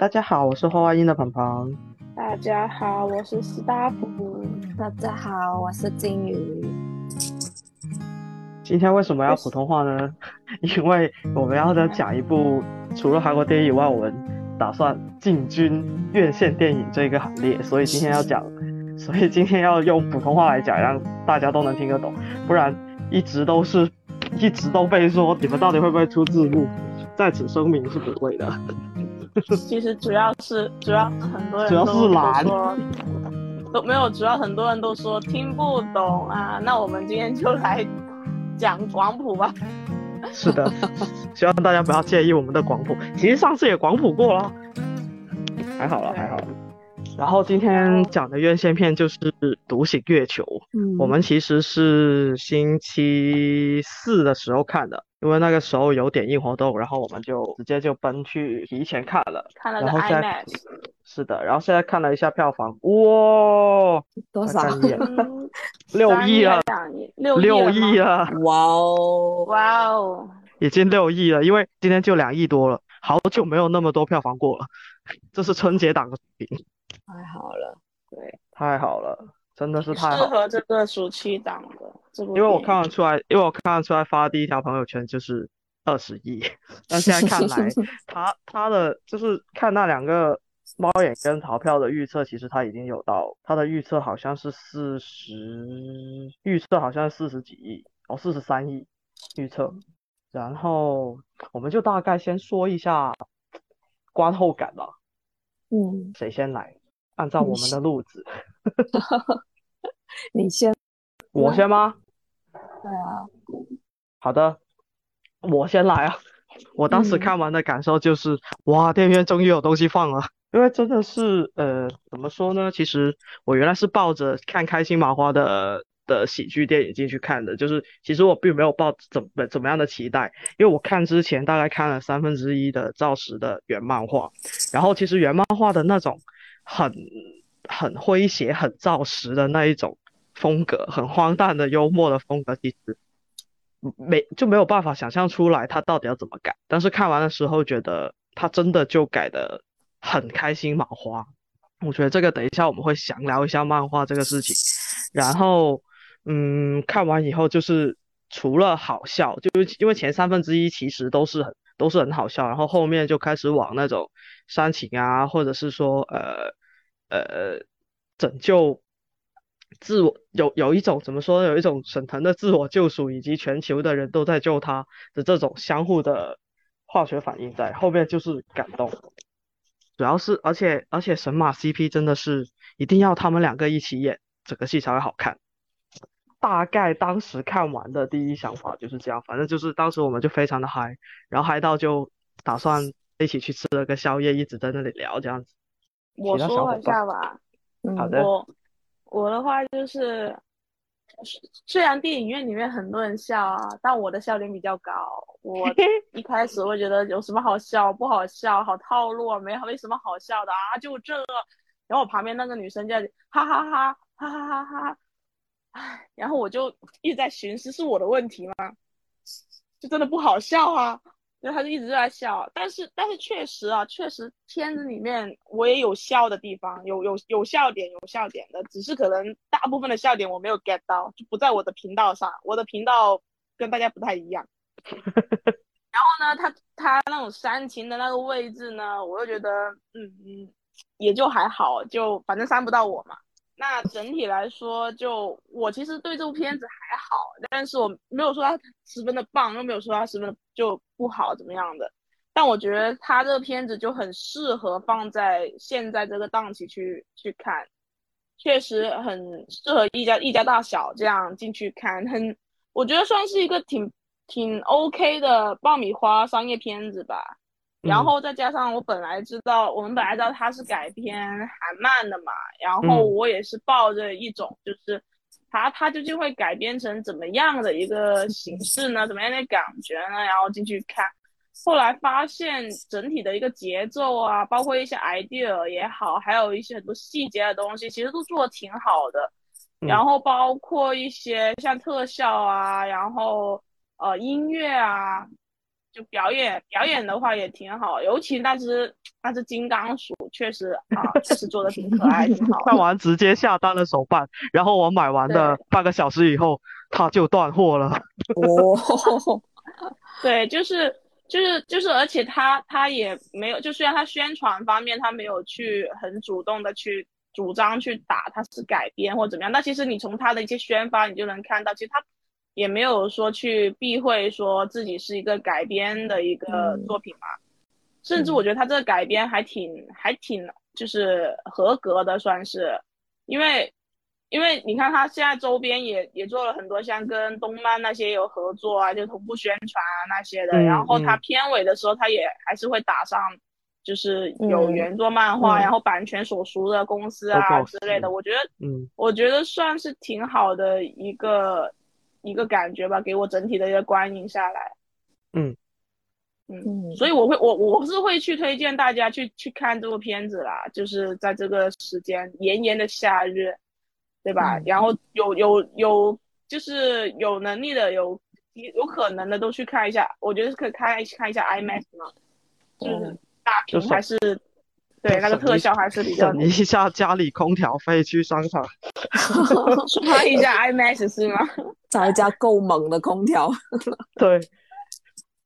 大家好，我是花花音的鹏鹏。大家好，我是斯大夫。大家好，我是金鱼。今天为什么要普通话呢？因为我们要再讲一部除了韩国电影以外，我们打算进军院线电影这个行列，所以今天要讲，所以今天要用普通话来讲，让大家都能听得懂，不然一直都是一直都被说你们到底会不会出字幕，在此声明是不会的。其实主要是主要很多人主要是懒说都没有，主要很多人都说听不懂啊。那我们今天就来讲广谱吧。是的，希望大家不要介意我们的广谱。其实上次也广谱过了，还好了，还好了。然后今天讲的院线片就是《独行月球》，嗯我们其实是星期四的时候看的，因为那个时候有点映活动，然后我们就直接就奔去提前看了。看了个然后现在 IMAX，是的，然后现在看了一下票房，哇，多少？快看一眼嗯六亿了，两亿，六六亿亿了吗。了，哇哦！哇哦，已经六亿了，因为今天就两亿多了，好久没有那么多票房过了，这是春节档的水平，太好了，对，太好了，真的是太。适合这个暑期档的这部因为我看得出来，因为我看得出来发第一条朋友圈就是二十亿，但现在看来，他他的就是看那两个猫眼跟逃票的预测，其实他已经有到他的预测好像是四十，预测好像是四十几亿哦，四十三亿预测。然后我们就大概先说一下观后感吧，嗯，谁先来？按照我们的路子，你先。我先吗？对啊，好的，我先来啊。我当时嗯看完的感受就是，哇，电影院终于有东西放了。因为真的是，呃，怎么说呢？其实我原来是抱着看开心麻花的的喜剧电影进去看的，就是其实我并没有抱怎么怎么样的期待，因为我看之前大概看了三分之一的赵石的原漫画，然后其实原漫画的那种很很诙谐、很赵石的那一种风格，很荒诞的幽默的风格，其实没就没有办法想象出来他到底要怎么改。但是看完的时候觉得他真的就改的很开心麻花。我觉得这个等一下我们会详聊一下漫画这个事情。然后，嗯，看完以后就是除了好笑，就是因为前三分之一其实都是很都是很好笑，然后后面就开始往那种煽情啊，或者是说呃呃拯救自我有有一种怎么说？有一种沈腾的自我救赎，以及全球的人都在救他的这种相互的化学反应在后面，就是感动。主要是而且而且神马 CP 真的是一定要他们两个一起演，整个戏才会好看。大概当时看完的第一想法就是这样，反正就是当时我们就非常的嗨，然后嗨到就打算一起去吃了个宵夜，一直在那里聊这样子。我说一下吧。好的，我我的话就是，虽然电影院里面很多人笑啊，但我的笑点比较高。我 一开始会觉得有什么好笑，不好笑，好套路啊，没没什么好笑的啊，就这。然后我旁边那个女生就在哈哈哈哈哈哈哈，唉，然后我就一直在寻思是我的问题吗？就真的不好笑啊。然后他就一直在笑，但是但是确实啊，确实片子里面我也有笑的地方，有有有笑点，有笑点的，只是可能大部分的笑点我没有 get 到，就不在我的频道上，我的频道跟大家不太一样。然后呢，他他那种煽情的那个位置呢，我又觉得嗯嗯也就还好，就反正煽不到我嘛。那整体来说，就我其实对这部片子还好，但是我没有说它十分的棒，又没有说它十分的就不好怎么样的。但我觉得他这个片子就很适合放在现在这个档期去去看，确实很适合一家一家大小这样进去看，很我觉得算是一个挺挺 OK 的爆米花商业片子吧。然嗯后再加上我本来知道，我们本来知道它是改编韩漫的嘛，然后嗯我也是抱着一种就是它它究竟会改编成怎么样的一个形式呢？怎么样的感觉呢？然后进去看，后来发现整体的一个节奏啊，包括一些 idea 也好，还有一些很多细节的东西，其实都做的挺好的。嗯然后包括一些像特效啊，然后呃音乐啊，就表演表演的话也挺好，尤其那只那只金刚鼠，确实啊，确实做的挺可爱，挺好的。看完直接下单了手办，然后我买完的半个小时以后，它就断货了。哦，对，就是就是就是，而且他他也没有，就虽然他宣传方面他没有去很主动的去主张去打他是改编或怎么样，但其实你从他的一些宣发，你就能看到，其实他也没有说去避讳说自己是一个改编的一个嗯。作品嘛，甚至我觉得他这个改编还挺还挺就是合格的，算是，因为因为你看他现在周边也也做了很多像跟动漫那些有合作啊，就同步宣传啊那些的，嗯。然后他嗯。片尾的时候他也还是会打上。就是有嗯。原作漫画，嗯。然后版权所属的公司啊之类的，嗯我觉得嗯。我觉得算是挺好的一个一个感觉吧，给我整体的一个观影下来。嗯嗯，嗯所以我会我我是会去推荐大家去去看这部片子啦，就是在这个时间炎炎的夏日，对吧？嗯然后有有有就是有能力的有有可能的都去看一下，我觉得是可以看看一下 IMAX 嘛，就是嗯大屏还是对那个特效还是比较省一下家里空调费去商场。刷一下 IMAX 是吗？找一家够猛的空调。对，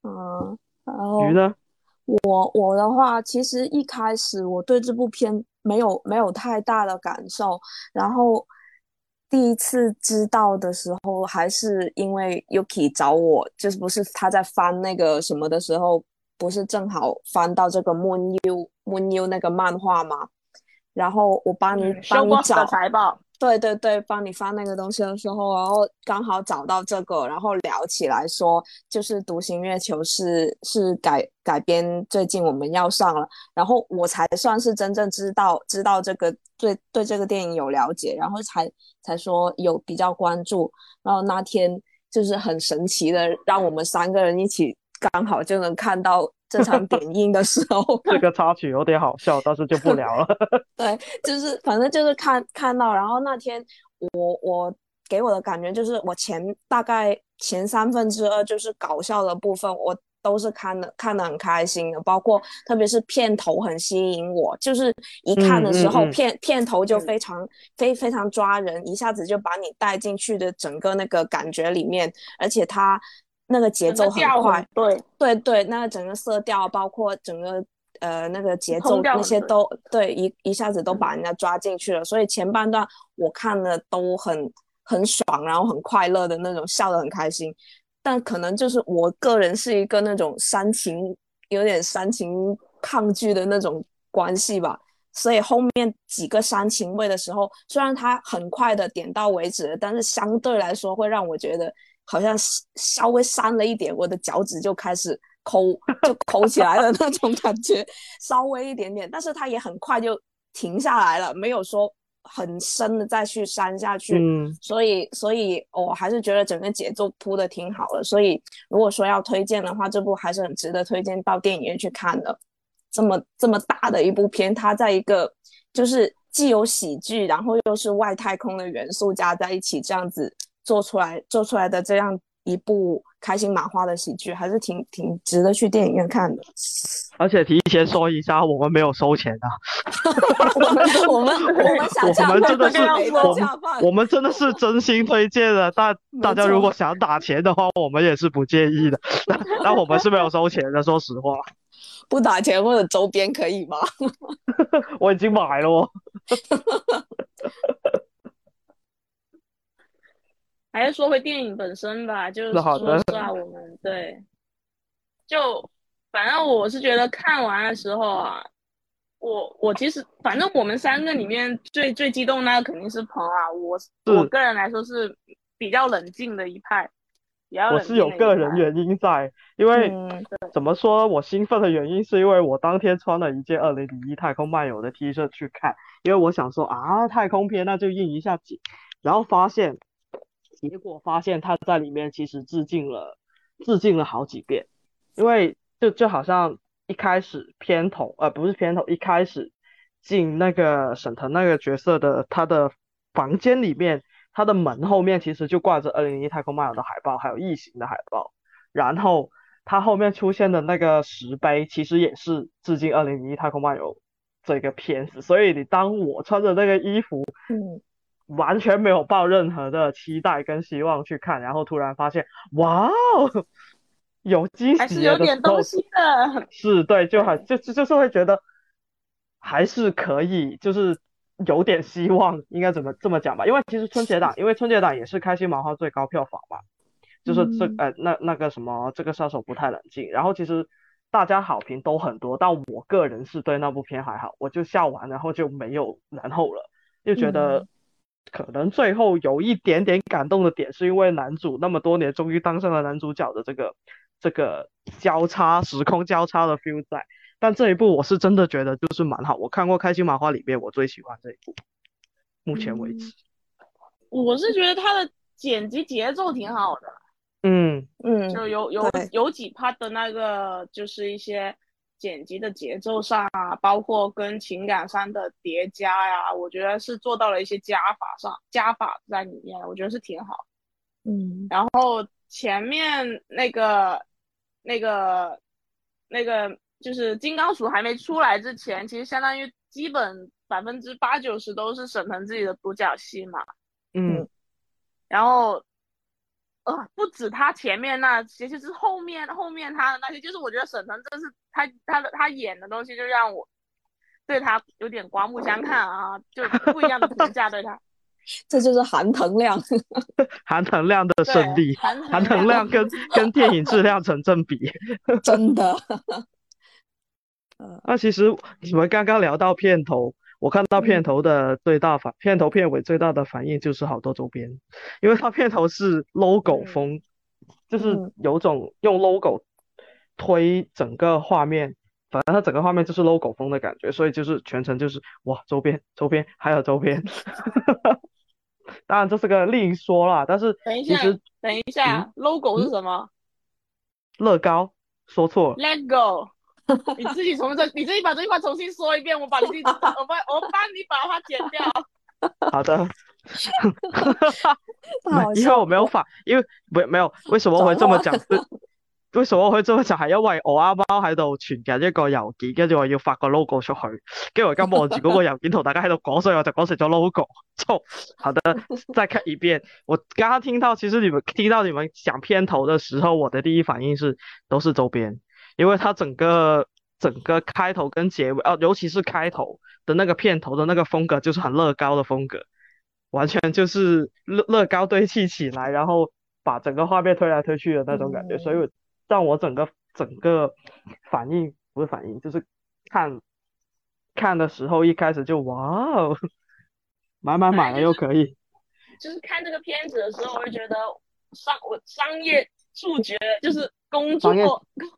嗯，然后鱼呢？我我的话，其实一开始我对这部片没有没有太大的感受，然后第一次知道的时候，还是因为 Yuki 找我，就是不是他在翻那个什么的时候，不是正好翻到这个 Moon U Moon U 那个漫画吗？然后我帮你、嗯帮你找财报，对对对，帮你翻那个东西的时候，然后刚好找到这个，然后聊起来说，就是《独行月球是》是改改编，最近我们要上了，然后我才算是真正知道知道这个对对这个电影有了解，然后才才说有比较关注，然后那天就是很神奇的，让我们三个人一起刚好就能看到这场点映的时候，这个插曲有点好笑，但是就不聊了。对，就是反正就是看看到，然后那天我我给我的感觉就是，我前大概前三分之二就是搞笑的部分，我都是看的看的很开心的，包括特别是片头很吸引我，就是一看的时候，嗯嗯嗯。片片头就嗯非常非非常抓人，一下子就把你带进去的整个那个感觉里面，而且它那个节奏很快很，对，对对，那个整个色调，包括整个呃那个节奏那些都对一一下子都把人家抓进去了。所以前半段我看的都很很爽，然后很快乐的那种，笑得很开心。但可能就是我个人是一个那种煽情，有点煽情抗拒的那种关系吧。所以后面几个煽情位的时候，虽然它很快的点到为止，但是相对来说会让我觉得好像稍微删了一点，我的脚趾就开始抠，就抠起来了那种感觉，稍微一点点，但是它也很快就停下来了，没有说很深的再去删下去。嗯，所以，所以我还是觉得整个节奏铺的挺好的。所以，如果说要推荐的话，这部还是很值得推荐到电影院去看的。这么这么大的一部片，它在一个就是既有喜剧，然后又是外太空的元素加在一起，这样子做出来做出来的这样一部开心麻花的喜剧，还是挺挺值得去电影院看的。而且提前说一下，我们没有收钱啊，我们我们我们想我们真的是我们我们真的是真心推荐的。大大家如果想打钱的话，我们也是不介意的。但但我们是没有收钱的，说实话，不打钱或者周边可以吗？我已经买了哦。还是说回电影本身吧，就是说实话，我们对，就反正我是觉得看完的时候啊，我我其实反正我们三个里面最最激动那个肯定是鹏啊，我我个人来说是比较冷静的一派，我是有个人原因在，因为嗯怎么说，我兴奋的原因是因为我当天穿了一件二零零一太空漫游的 T 恤去看，因为我想说啊，太空片那就应一下景，然后发现，结果发现他在里面其实致敬了，致敬了好几遍，因为就就好像一开始片头，呃，不是片头，一开始进那个沈腾那个角色的他的房间里面，他的门后面其实就挂着二零零一太空漫游的海报，还有异形的海报。然后它后面出现的那个石碑，其实也是致敬《二零零一太空漫游》这个片子。所以你当我穿着那个衣服，嗯，完全没有抱任何的期待跟希望去看，然后突然发现，哇哦，有惊喜还是有点东，西的。是对，就很就就就是会觉得还是可以，就是有点希望，应该怎么这么讲吧？因为其实春节档，因为春节档也是开心麻花最高票房嘛，就是这嗯。呃那那个什么这个杀手不太冷静，然后其实大家好评都很多，但我个人是对那部片还好，我就笑完，然后就没有然后了，就觉得嗯可能最后有一点点感动的点，是因为男主那么多年终于当上了男主角的这个这个交叉时空交叉的 feel 在。但这一部我是真的觉得就是蛮好，我看过《开心麻花》里面我最喜欢这一部，目前为止。我是觉得它的剪辑节奏挺好的，嗯嗯就有有有几 part 的那个就是一些剪辑的节奏上啊，包括跟情感上的叠加呀，我觉得是做到了一些加法上加法在里面，我觉得是挺好。嗯然后前面那个那个那个就是金刚鼠还没出来之前，其实相当于基本百分之八九十都是沈腾自己的独角戏嘛。嗯然后，呃，不止他前面那些，就是后面后面他的那些，就是我觉得沈腾真是他他的他演的东西，就让我对他有点刮目相看啊，就不一样的评价对他。这就是含腾量。含腾量的胜利，含含腾量跟 跟电影质量成正比。真的。那其实你们刚刚聊到片头，我看到片嗯头的最大反，片头片尾最大的反应就是好多周边，因为它片头是 logo 嗯风，就是嗯有种用 logo 推整个画面，反正它整个画面就是 logo 风的感觉，所以就是全程就是哇周边周边还有周边，当然这是个另说啦，但是等一下等一下、l o g o 是什么、乐高说错了。l e t go。你自己重这，你自己把这句话重新说一遍，我把你自己，我帮我帮你把它剪掉。好的，因为我没有反，因为没没有，為什麼我會這麼講？為什麼我會這麼講？係因為我啱啱喺度傳緊一個郵件，跟住我要發個 logo 出去，跟住我而家望住嗰個郵件同大家喺度講，所以我就講成咗 logo。錯，好的，再看一遍。我剛剛聽到，其實你們聽到你們講片頭的時候，我的第一反應是都是周邊，因为它整个整个开头跟结尾，哦、尤其是开头的那个片头的那个风格，就是很乐高的风格。完全就是乐乐高堆砌起来，然后把整个画面推来推去的那种感觉，嗯所以我讓我整个整个反应不是反应，就是看看的时候一开始就哇哦，买买买了又可以，就是看这个片子的时候，我就觉得商我商业触觉就是工作商业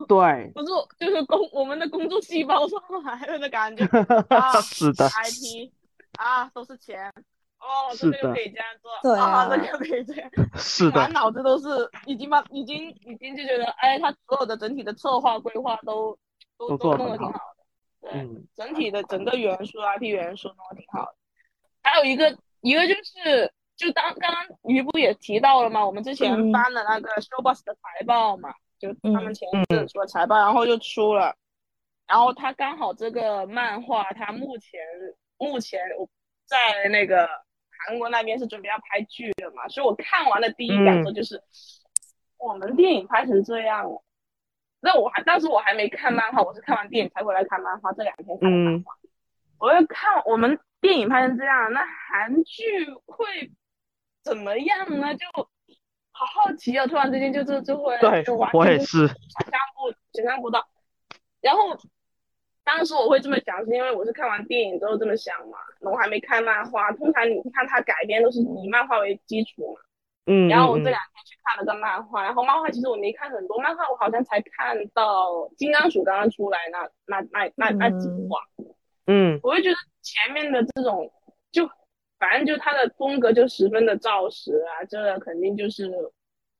對，不是就是工我们的工作细胞上来了的感觉 啊 是的，，IT 啊都是钱哦，这个可以这样做，对啊这个可以这样，是的满，脑子都是已经把已经已经就觉得，哎，他所有的整体的策划规划都都都弄得挺好的，对，嗯整体的整个元素 IP 元素弄得挺好的。还有一个一个就是，就当刚刚于不也提到了嘛，我们之前嗯翻了那个 Showbus 的财报嘛，就他们嗯前一阵出了财报，然后就出了，然后他刚好这个漫画，他目前目前我在那个韩国那边是准备要拍剧的嘛，所以我看完的第一感受就是，我们电影拍成这样了。那我还当时我还没看漫画，我是看完电影才回来看漫画，这两天看的漫画。我要看我们电影拍成这样，那韩剧会怎么样呢？就好好奇啊！突然之间就就就会对就完，我也是，想象不想象不到。然后当时我会这么想，是因为我是看完电影之后这么想嘛，我还没看漫画。通常你看它改编都是以漫画为基础嘛。嗯然后我这两天去看了个漫画，然后漫画其实我没看很多，漫画我好像才看到金刚鼠刚刚出来那那那那那几话，嗯我会觉得前面的这种就反正就他的风格就十分的照实啊，这肯定就是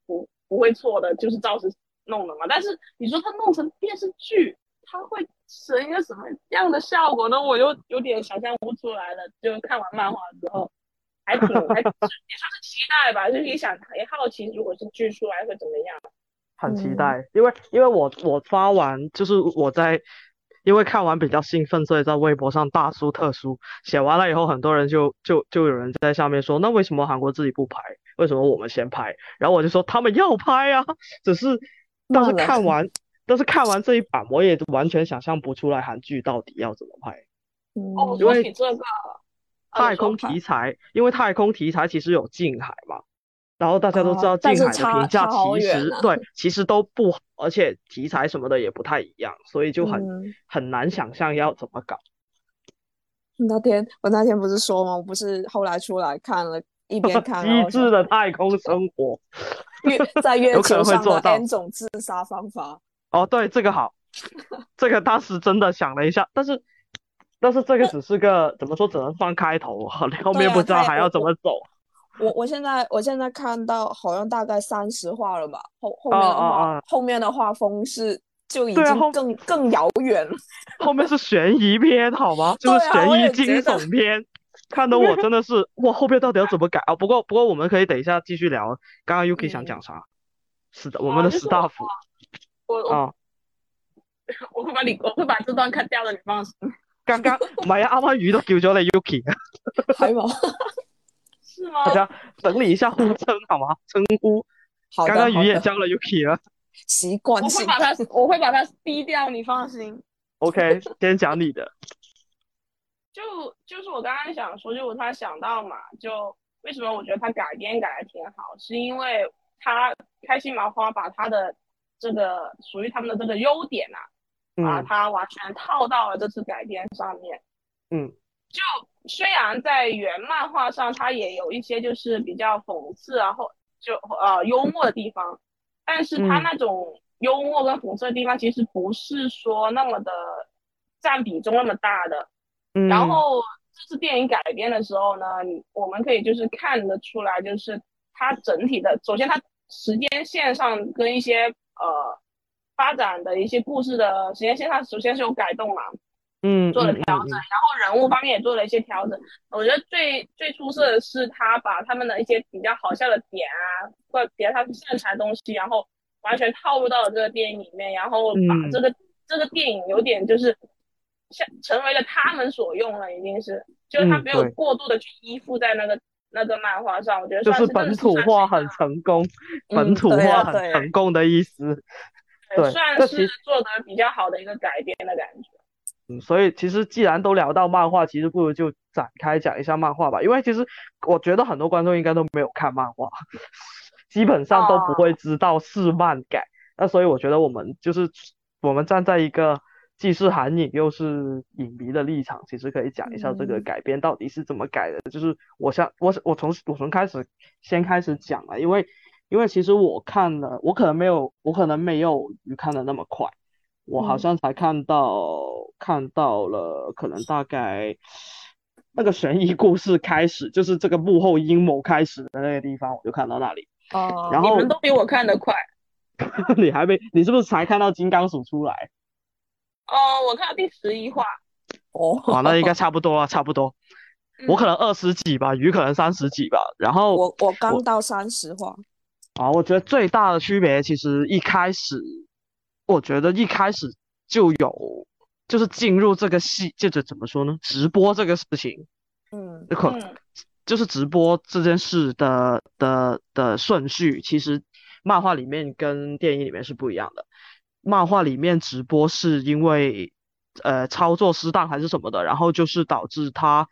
不不会错的，就是照实弄的嘛。但是你说他弄成电视剧，它会成一个什么样的效果呢？我又有点想象不出来了。就看完漫画之后，还挺还也算是期待吧，就是也想也好奇，如果是剧出来会怎么样。很期嗯待，因为因为我我发完就是我在。因为看完比较兴奋，所以在微博上大书特书写完了以后，很多人就就就有人在下面说，那为什么韩国自己不拍？为什么我们先拍？然后我就说他们要拍啊，只是但是看完，但是看完这一版，我也完全想象不出来韩剧到底要怎么拍。哦，因为这个，呃太空题材，因为太空题材其实有近海嘛，然后大家都知道近海的评价其实对，其实都不好，而且题材什么的也不太一样，所以就很嗯很难想象要怎么搞。那天我那天不是说吗？我不是后来出来看了，一边看 机智的太空生活。月在 月有可球上的能会做到 N 种自杀方法。哦，对，这个好，这个当时真的想了一下，但是但是这个只是个怎么说，只能放开头，后面不知道还要怎么走。我我现在我现在看到好像大概三十话了吧，后后哦面的画、哦哦后面的画风是就已经更更遥远了。后面是悬疑片，好吗？就是悬疑惊悚片，看得我真的是哇，后面到底要怎么改啊？不过不过我们可以等一下继续聊。刚刚 Yuki 想嗯讲啥？是的，我们的就是史大夫我我啊，我 会把你我会把这段看掉的，你放心。剛剛 唔係啊，啱啱魚都叫咗你 Yuki，是吗大？家整理一下呼称好吗？称呼，好的剛剛好的魚也叫了 Yuki 了。习惯性我会把它我会把它逼掉，你放心。OK，先讲你的。就就是我刚刚想说，就我突然想到嘛，就为什么我觉得他改编改的挺好，是因为他开心麻花把他的这个属于他们的这个优点啊，把嗯它完全套到了这次改编上面。嗯就虽然在原漫画上，它也有一些就是比较讽刺啊，或就呃幽默的地方，但是它嗯那种幽默跟讽刺的地方，其实不是说那么的占比重那么大的。嗯，然后这次电影改编的时候呢，我们可以就是看得出来，就是它整体的，首先它时间线上跟一些呃发展的一些故事的时间线上，首先是有改动嘛，嗯做了嗯调整，嗯然后人物方面也做了一些调整。我觉得最最出色的是他把他们的一些比较好笑的点啊，或者比较他们擅长的东西，然后完全套入到了这个电影里面，然后把嗯这个、这个电影有点就是像成为了他们所用了，已经是就是他嗯没有过度的去依附在那个那个漫画上，我觉得就是 本土化很成功，嗯本土化很成功的意思。对算是做的比较好的一个改编的感觉。嗯，所以其实既然都聊到漫画，其实不如就展开讲一下漫画吧。因为其实我觉得很多观众应该都没有看漫画，基本上都不会知道是漫改。那所以我觉得我们就是我们站在一个既是韩影又是影迷的立场，其实可以讲一下这个嗯改编到底是怎么改的。就是我想我我从我从开始先开始讲了，因为因为其实我看了，我可能没有我可能没有鱼看的那么快。我好嗯像才看到、看到了，可能大概那个悬疑故事开始，就是这个幕后阴谋开始的那个地方，我就看到那里。哦然后你们都比我看得快。你还没，你是不是才看到金刚鼠出来？哦，我看到第十一话。哦，啊，那应该差不多啊，差不多。我可能二十几吧，鱼可能三十几吧。然后我我刚到三十话，啊，我觉得最大的区别其实一开始，我觉得一开始就有，就是进入这个戏，就是怎么说呢？直播这个事情，嗯可嗯就是直播这件事的的的顺序，其实漫画里面跟电影里面是不一样的。漫画里面直播是因为呃操作失当还是什么的，然后就是导致他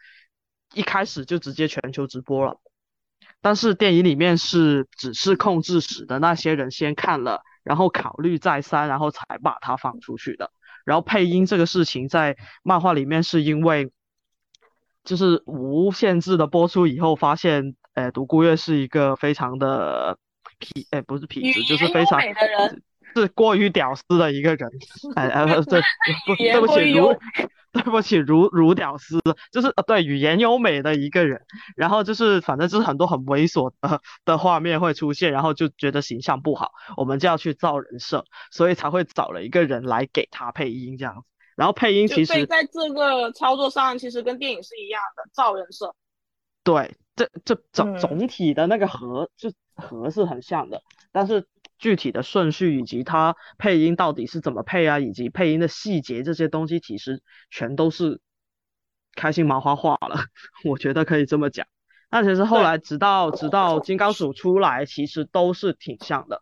一开始就直接全球直播了。但是电影里面是只是控制室的那些人先看了，然后考虑再三，然后才把它放出去的。然后配音这个事情在漫画里面是因为就是无限制的播出以后，发现，呃，独孤月是一个非常的痞，哎，不是痞子，就是非常是过于屌丝的一个人，哎哎，不对，不 对不起，如对不起，如如屌丝，就是呃，对，语言优美的一个人，然后就是反正就是很多很猥琐的的画面会出现，然后就觉得形象不好，我们就要去造人设，所以才会找了一个人来给他配音这样子。然后配音其实在这个操作上，其实跟电影是一样的，造人设。对，这这总嗯总体的那个核就和是很像的，但是具体的顺序以及它配音到底是怎么配啊，以及配音的细节这些东西，其实全都是开心麻花化了，我觉得可以这么讲。那其实后来直到直到金刚鼠出来，其实都是挺像的。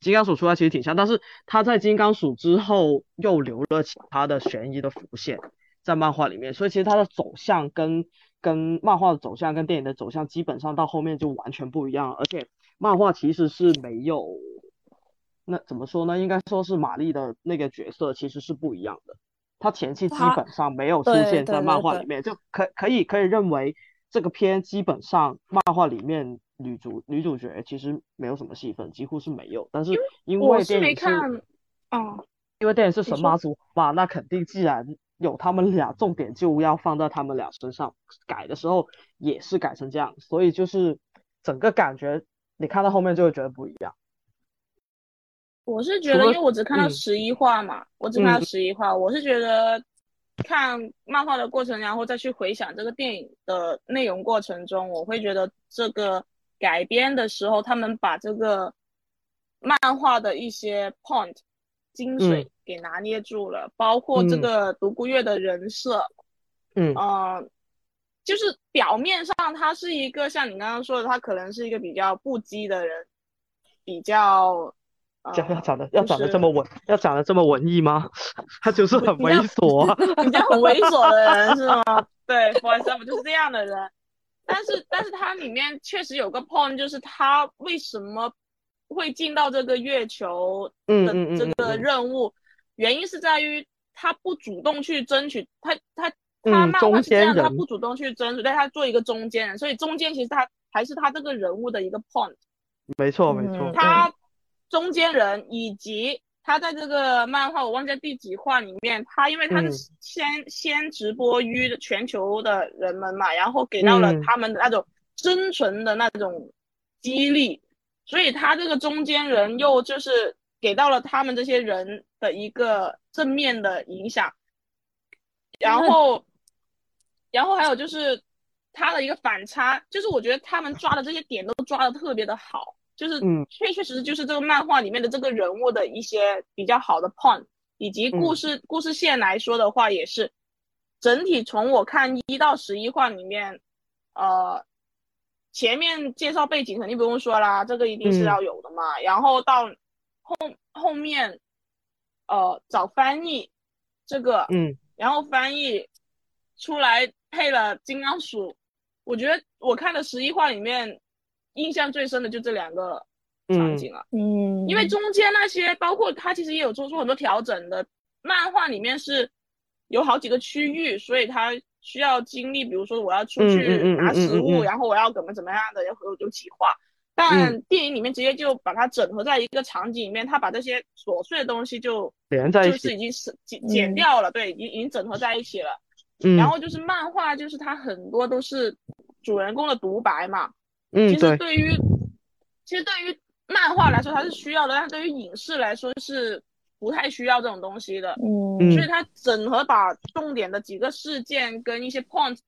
金刚鼠出来其实挺像，但是他在金刚鼠之后又留了其他的悬疑的浮现在漫画里面，所以其实它的走向跟跟漫画的走向跟电影的走向基本上到后面就完全不一样，而且漫画其实是没有，那怎么说呢？应该说是玛丽的那个角色其实是不一样的，她前期基本上没有出现在漫画里面，就可可以可以认为这个片基本上漫画里面。女主女主角其实没有什么戏份，几乎是没有。但是因为电影是，哦，因为电影是神马组嘛，那肯定既然有他们俩，重点就要放在他们俩身上。改的时候也是改成这样，所以就是整个感觉，你看到后面就会觉得不一样。我是觉得，因为我只看到十一话嘛，我只看到十一话，我是觉得看漫画的过程，然后再去回想这个电影的内容过程中，我会觉得这个。改编的时候，他们把这个漫画的一些 point 精髓给拿捏住了，包括这个独孤月的人设，嗯，就是表面上他是一个像你刚刚说的，他可能是一个比较不羁的人，比较，要要长得要长得这么文，要长得这么文艺吗？他就是很 猥琐，比较很猥琐的人是吗？对，for example 就是这样的人。但是，但是它里面确实有个 point，就是他为什么会进到这个月球的这个任务，原因是在于他不主动去争取，他他他漫画是这样，他不主动去争取，但他做一个中间人，所以中间其实他还是他这个人物的一个 point。没错，没错。他中间人以及。他在这个漫画，我忘记第几话里面，他因为他是先先直播于全球的人们嘛，然后给到了他们的那种生存的那种激励，所以他这个中间人又就是给到了他们这些人的一个正面的影响，然后，然后还有就是他的一个反差，就是我觉得他们抓的这些点都抓的特别的好。就是，嗯，确确实实就是这个漫画里面的这个人物的一些比较好的 point，以及故事故事线来说的话，也是整体从我看一到十一话里面，呃，前面介绍背景肯定不用说啦，这个一定是要有的嘛。然后到后后面，呃，找翻译这个，嗯，然后翻译出来配了金刚鼠，我觉得我看的十一话里面。印象最深的就这两个场景了，嗯，因为中间那些包括他其实也有做出很多调整的。漫画里面是有好几个区域，所以他需要经历，比如说我要出去拿食物，然后我要怎么怎么样的，有有有企划。但电影里面直接就把它整合在一个场景里面，他把这些琐碎的东西就连在一起，就是已经是剪剪掉了，对，已经已经整合在一起了。然后就是漫画，就是它很多都是主人公的独白嘛。嗯，其实对于，其实对于漫画来说它是需要的，但是对于影视来说是不太需要这种东西的。嗯，所以它整合把重点的几个事件跟一些 point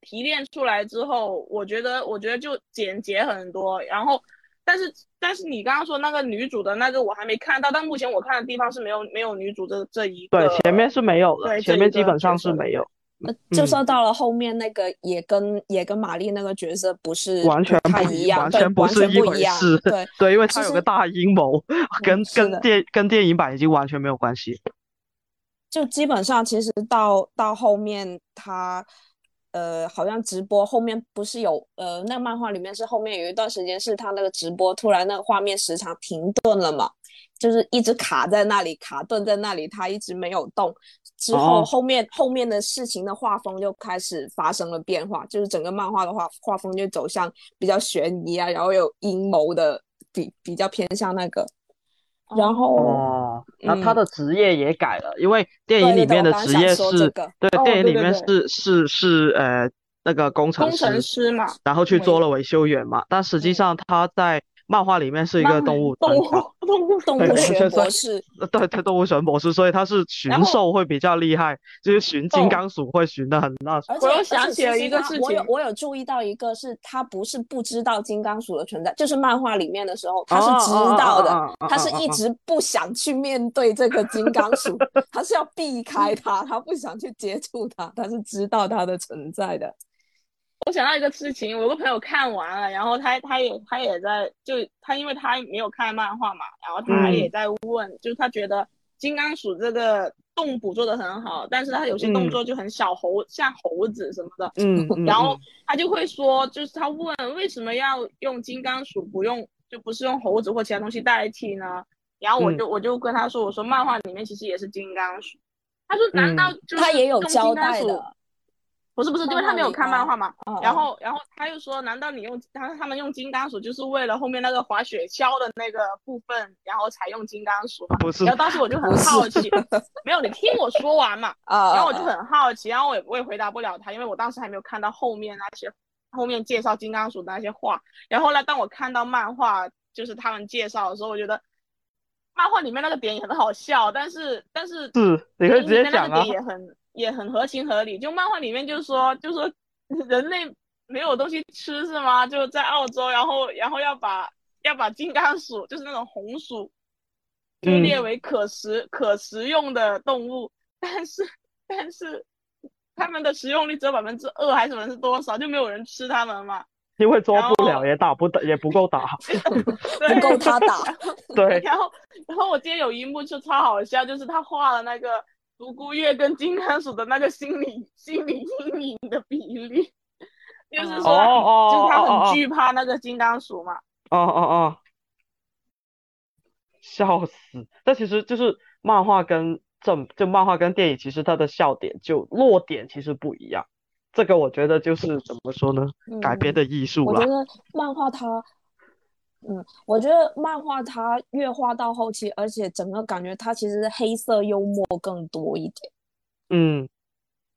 提炼出来之后，我觉得我觉得就简洁很多。然后，但是但是你刚刚说那个女主的那个我还没看到，但目前我看的地方是没有没有女主这这一个。对，前面是没有的，前面基本上是没有。那就说到了后面那个也跟也跟玛丽那个角色不是完全不一样，完全不是一回事。对对，因为他有个大阴谋，跟跟电跟电影版已经完全没有关系。就基本上其实到到后面他呃好像直播后面不是有呃那个漫画里面是后面有一段时间是他那个直播突然那个画面时长停顿了嘛。就是一直卡在那里，卡顿在那里，他一直没有动。之后后面后面的事情的画风就开始发生了变化，就是整个漫画的画画风就走向比较悬疑啊，然后有阴谋的，比比较偏向那个。然后哦，那他的职业也改了，因为电影里面的职业是，对，电影里面是是是呃那个工程工程师嘛，然后去做了维修员嘛，但实际上他在。漫画里面是一个动物动物 动物对 对动物学博士，呃对对，动物学博士，所以他是寻兽会比较厉害，就是寻金哦刚鼠会寻的很那。而且我想起了一个事情我有我有注意到一个是，他不是不知道金刚鼠的存在，就是漫画里面的时候他是知道的，他是一直不想去面对这个金刚鼠，他是要避开它，他不想去接触它，他是知道它的存在的。我想到一个事情，我有个朋友看完了，然后他他也他也在就他因为他没有看漫画嘛，然后他嗯。也在问，就是他觉得金刚鼠这个动捕捉的很好，但是他有些动作就很小猴，像猴子什么的，嗯，嗯然后嗯。他就会说，就是他问为什么要用金刚鼠，不用就不是用猴子或其他东西代替呢？然后我嗯。就、我就跟他说，我说漫画里面其实也是金刚鼠。他说难道就是他也有交代的，不是不是，因为他没有看漫画嘛。嗯然后然后他又说，难道你用他他们用金刚鼠就是为了后面那个滑雪橇的那个部分，然后才用金刚鼠吗？不是然后当时我就很好奇，没有你听我说完嘛。啊，然后我就啊很好奇，然后我也我也回答不了他，因为我当时还没有看到后面那些后面介绍金刚鼠的那些话。然后呢当我看到漫画，就是他们介绍的时候，我觉得漫画里面那个点也很好笑，但是但是是你可以直接讲点。也很也很合情合理。就漫画里面就是说，就说人类没有东西吃是吗？就在澳洲，然后然后要把要把金刚鼠，就是那种红鼠，就嗯列为可食、可食用的动物，但是但是他们的食用率只有百分之二还是百分之多少，就没有人吃它们嘛？因为捉不了，也打不得，也不够打。不够他打，对，然后，然后我今天有一幕就超好笑，就是他画了那个独孤月跟金刚鼠的那个心理心理阴影的比例，就是说，就是他很惧怕那个金刚鼠嘛。哦哦哦，笑死！但其实就是漫画跟正就漫画跟电影，其实它的笑点就落点其实不一样。这个我觉得就是怎么说呢，改编的艺术吧。我觉得漫画它，嗯，我觉得漫画它越画到后期，而且整个感觉它其实黑色幽默更多一点。嗯，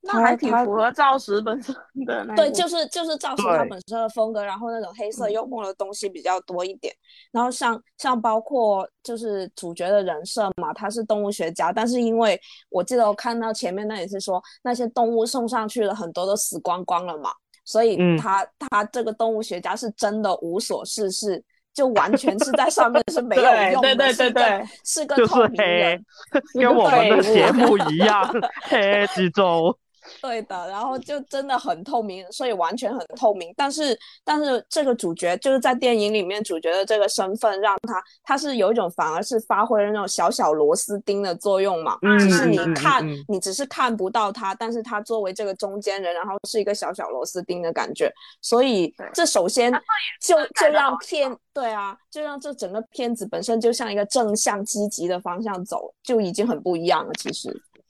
那还挺符合赵石本身的那对，就是就是赵石他本身的风格，然后那种黑色嗯幽默的东西比较多一点。然后像像包括就是主角的人设嘛，他是动物学家，但是因为我记得我看到前面那也是说那些动物送上去了，很多都死光光了嘛，所以嗯他、他这个动物学家是真的无所事事，就完全是在上面是没有对用的，对对对对，是个就是透明黑人。，跟我们的节目一样，黑之中。对的，然后就真的很透明，所以完全很透明。但是，但是这个主角就是在电影里面主角的这个身份，让他他是有一种反而是发挥了那种小小螺丝钉的作用嘛。嗯只是你嗯嗯看，嗯你只是看不到他，但是他作为这个中间人，然后是一个小小螺丝钉的感觉。所以这首先就就让片对啊，就让这整个片子本身就像一个正向积极的方向走，就已经很不一样了。其实。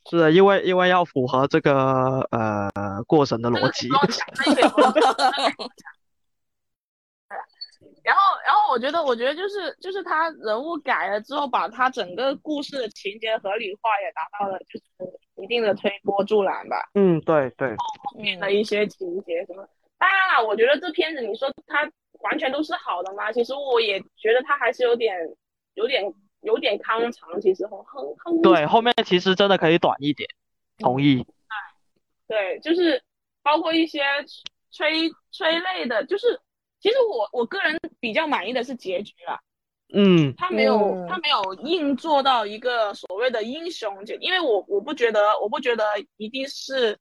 是的因为因为要符合这个呃过程的逻辑 然后，然后我觉得，我觉得就是就是他人物改了之后，把他整个故事的情节合理化，也达到了就是一定的推波助澜吧。嗯，对对，后面的一些情节什么，当然了，我觉得这片子你说它完全都是好的吗？其实我也觉得它还是有点有点有点康长，其实很很很对，后面其实真的可以短一点，同意。对，就是包括一些催催泪的，就是其实我我个人比较满意的是结局了，嗯他没有嗯他没有硬做到一个所谓的英雄结，因为我我不觉得我不觉得一定是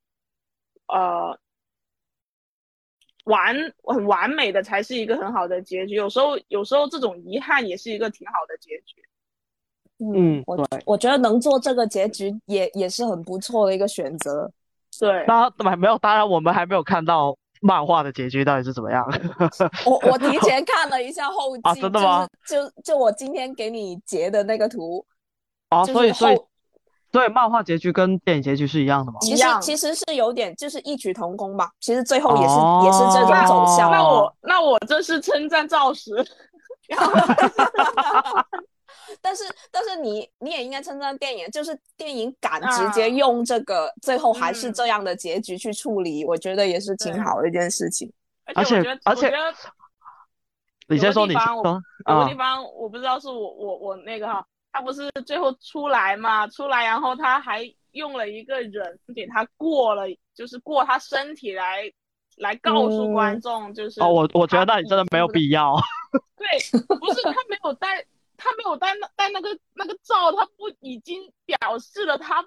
呃完很完美的才是一个很好的结局，有时候有时候这种遗憾也是一个挺好的结局。嗯，我。我觉得能做这个结局也也是很不错的一个选择。对，当 然没有，当然我们还没有看到漫画的结局到底是怎么样。我我提前看了一下后 记，啊真的吗就是就就我今天给你截的那个图，啊，就是所以所以后所以漫画结局跟电影结局是一样的吗？其实其实是有点就是异曲同工吧。其实最后也是、哦也是这种走向。那我那我这是称赞赵石，但是但是你你也应该称赞电影，就是电影敢啊直接用这个，最后还是嗯这样的结局去处理，我觉得也是挺好的一件事情。而且我觉得而且你先说，你先有个地方我说啊有个地，方我不知道是我我我那个哈，他不是最后出来嘛，出来然后他还用了一个人给他过了，就是过他身体来来告诉观嗯众，就是哦，我我觉得那你真的没有必要。对，不是他没有戴，他没有戴那戴那个那个罩，他不已经表示了他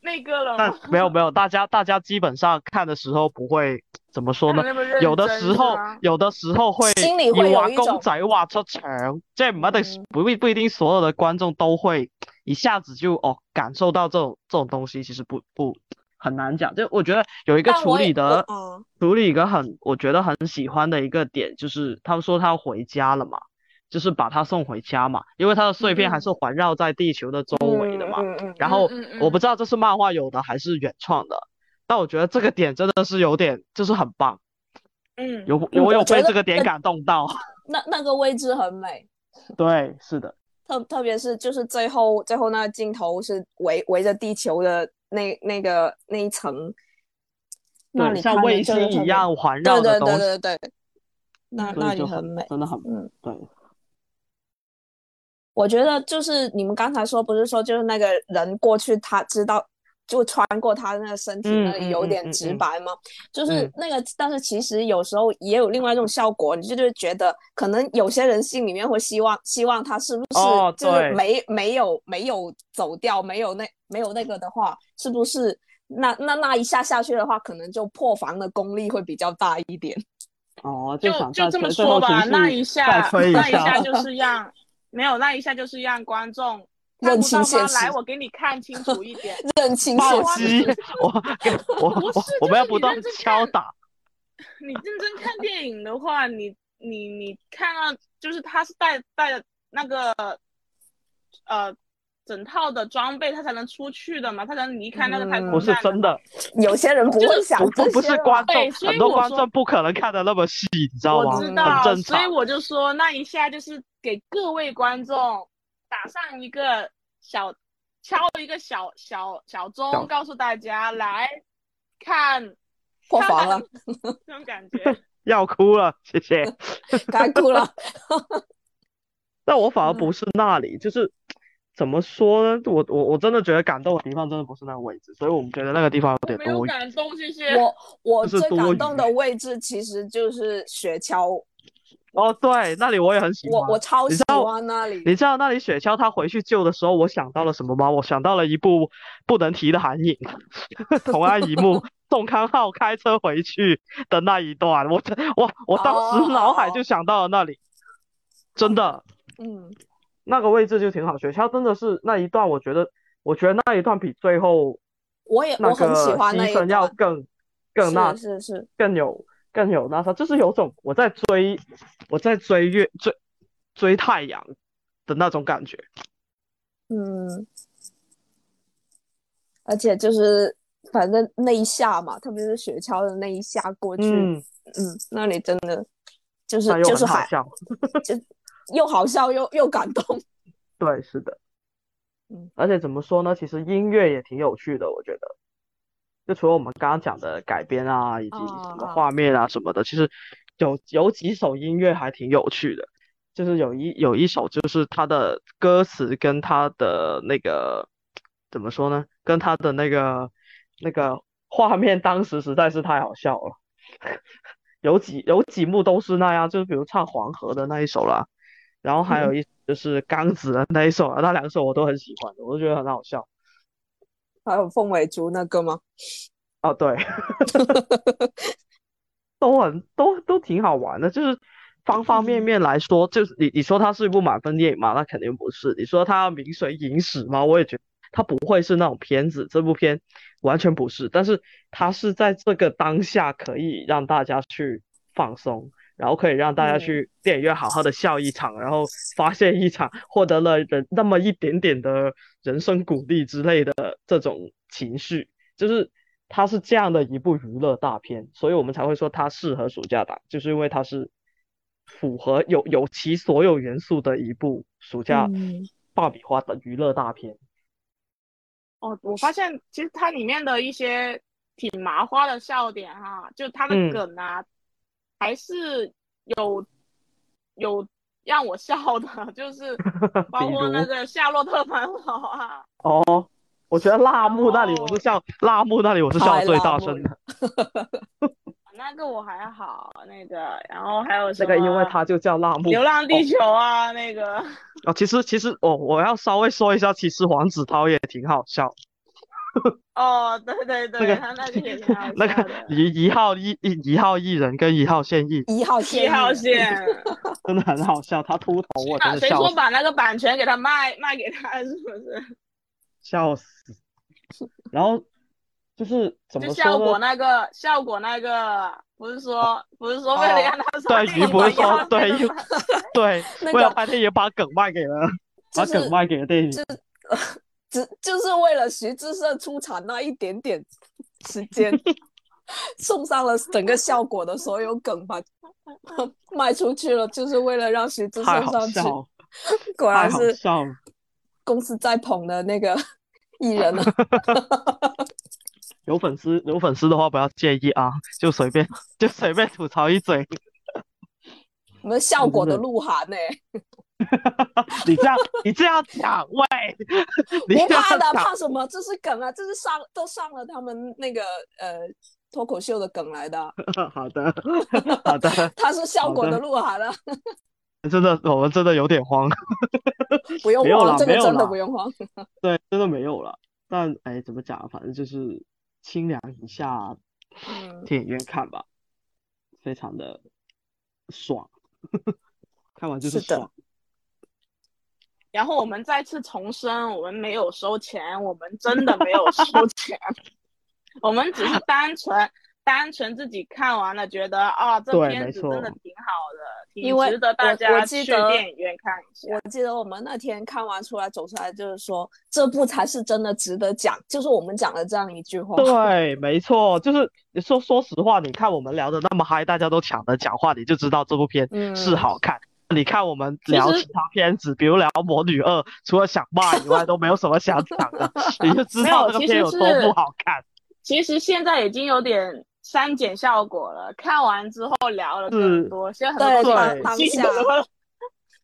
那个了但吗？没有没有，大家大家基本上看的时候不会怎么说呢？有的时候有的时候会心里會要畫有一種公仔挖出腸，即係唔一定嗯不必不一定所有的观众都会一下子就哦感受到这种这种东西，其实不不很难讲。就我觉得有一個處但我也理的处理一个很我觉得很喜欢的一个点，就是他们说他要回家了嘛，就是把他送回家嘛，因为它的碎片还是环绕在地球的周围的嘛。然後嗯嗯我不知道这是漫画有的还是原创的，但我觉得这个点真的是有点就是很棒。嗯，有有我有被这个点感动到。那那个位置很美，对，是的，特特别是就是最后最后那个镜头是围围着地球的那那个那一层，那對，里像衛着真的特別星一樣環對對繞的東西，對對對，那那就里很美。真的很嗯，對。我觉得就是你们刚才说，不是说就是那个人过去，他知道就穿过他那个身體嗯那里有點嗯嗯嗯嗯直白吗？就是嗯那个，但是其实有时候也有另外一种效果，你就是觉得可能有些人心里面会希望希望他是不是哦就是對沒沒有没有走掉，没有那没有那个的话，是不是那那那一下下去的话，可能就破防的功力会比较大一点。哦，就想就這麼在最後說吧，那一下那一下下就是讓沒有那一下就是讓觀眾看認不到嗎？清現實來，我给你看清楚一点，认清暴現實，擊，我我我不是我们要不斷就是你認真看敲打。你认真看电影的话，你你你看到就是他是帶帶着那个呃整套的装备，他才能出去的嘛，他才能离开那个太空嗯不是真的，有些人不会想不不是觀對眾，很多所以我說觀眾不可能看的那么细，你知道吗？我知很道，正常。所以我就说那一下就是给各位观众打上一个小敲一个小小小钟，告诉大家来看破防了，这种感觉。要哭了，谢谢，该哭了。但我反而嗯不是那里，就是怎么说呢？我我我真的觉得感动的地方真的不是那个位置，所以我们觉得那个地方有我沒有點多餘。感动谢谢。我我最就是感动的位置其实就是雪橇，哦，对，那里我也很喜欢。我我超喜你知道歡那里。你知道那里雪橇他回去救的时候，我想到了什么吗？我想到了一部不能提的韩影，同安一幕，宋康昊开车回去的那一段，我我我当时脑海就想到了那里，真的嗯，那个位置就挺好。雪橇真的是那一段，我觉得我觉得那一段比最后我也我很喜欢那一段要，更更那是是是，更有更有那啥，就是有种我在追我在追月追追太阳的那种感觉。嗯，而且就是反正那一下嘛，特别是雪橇的那一下过去，嗯，嗯，那里真的就是就是好笑。又好笑又又感动，对，是的，嗯，而且怎么说呢？其实音乐也挺有趣的，我觉得。就除了我们刚刚讲的改编啊，以及什么啊画面啊什么的，其实有有几首音乐还挺有趣的。就是有一有一首，就是它的歌词跟它的那个怎么说呢？跟它的那个那个画面，当时实在是太好笑了。有几有几幕都是那样，就是比如唱黄河的那一首啦，然后还有一就是刚子的那一首啊，那两首我都很喜欢的，我都觉得很好笑。还有凤尾竹那个吗？哦，对，都很都都挺好玩的，就是方方面面来说，就是你你说它是一部满分电影吗？那肯定不是。你说它要名垂影史吗？我也觉得它不会是那种片子，这部片完全不是。但是它是在这个当下可以让大家去放松，然后可以让大家嗯。去电影院好好的笑一场，然后发泄一场，获得了人那么一点点的人生鼓励之类的这种情绪，就是它是这样的一部娱乐大片，所以我们才会说它适合暑假档，就是因为它是符合有有其所有元素的一部暑假嗯。爆米花的娱乐大片。哦，我发现其实它里面的一些挺麻花的笑点哈，就它的嗯。梗啊，还是有有让我笑的，就是 包括那个夏洛特烦恼啊，哦，我觉得辣木那里我是笑，辣木那里我是笑最大声的。那个我还好，那个然后还有什这个因为么它就叫辣木。流浪地球啊，那个哦，其实其实我我要稍微说一下，其实黄子韬也挺好笑，哦，对对对，那个他那个也挺好那个。一一号艺一一号艺人跟一号线艺一号线，七号线，真的很好笑，他秃头我真啊谁的笑死说把那个版权给他卖卖给他，是不是？笑死。然后就是怎就么效果呢？那个效果那个，不是说不是说为了哦让他上对，电影不是说对那个吗对，那个为了拍电影把梗卖给了，把就是梗卖给了电影。只就是为了徐志胜出场那一点点时间，送上了整个效果的所有梗，吧 卖出去了，就是为了让徐志胜上去。果然是。公司在捧的那个 艺人啊。有粉丝有粉丝的话不要介意啊，就随便就随便吐槽一嘴。我们效果的鹿晗呢、你这样你这样讲，喂，你不怕的，怕什么？这是梗啊，这是上都上了他们那个呃脱口秀的梗来的。好 的好的，他是效果的的鹿晗啊，真的我们真的有点慌。不用慌，这个真的不用慌。对，真的没有了。但哎，怎么讲啊？反正就是清凉一下，嗯，电影院看吧，非常的爽，看完就是爽。然后我们再次重申，我们没有收钱，我们真的没有收 钱，我们只是单纯单纯自己看完了，觉得啊，这片子真的挺好的，挺值得大家去记得电影院看一下。我记得我们那天看完出来走出来，就是说这部才是真的值得讲，就是我们讲了这样一句话。对，没错，就是你说说实话，你看我们聊的那么嗨，大家都抢着讲话，你就知道这部片嗯是好看。你看我们聊其他片子，比如聊《魔女二》，除了想骂以外，都没有什么想讲的，你就知道这个片有多不好看。其实现在已经有点删减效果了，看完之后聊了是更多，现在很多当都当下记得了。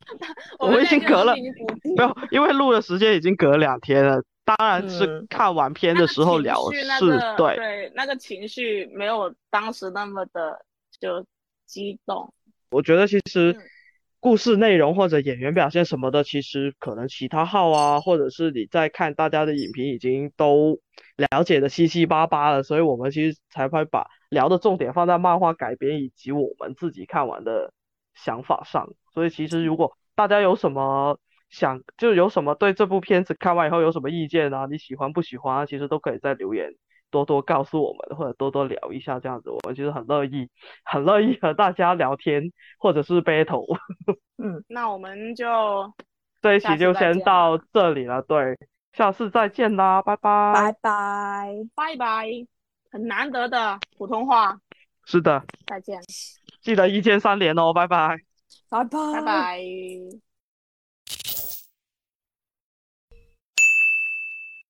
我们已经隔了没有，因为录的时间已经隔两天了，当然是嗯看完片的时候聊，是个对。对那个情绪没有当时那么的就激动。我觉得其实嗯故事内容或者演员表现什么的，其实可能其他号啊，或者是你在看大家的影评已经都了解的七七八八了，所以我们其实才会把聊的重点放在漫画改编以及我们自己看完的想法上。所以其实如果大家有什么想，就有什么对这部片子看完以后有什么意见啊，你喜欢不喜欢啊，其实都可以在留言多多告诉我们，或者多多聊一下这样子，我们其实很乐意，很乐意和大家聊天或者是 battle。嗯那我们就这一期就先到这里了，对，下次再见啦，拜拜。拜拜。拜拜，很难得的普通话，是的，再见，记得一键三连哦，拜拜。拜拜，拜拜。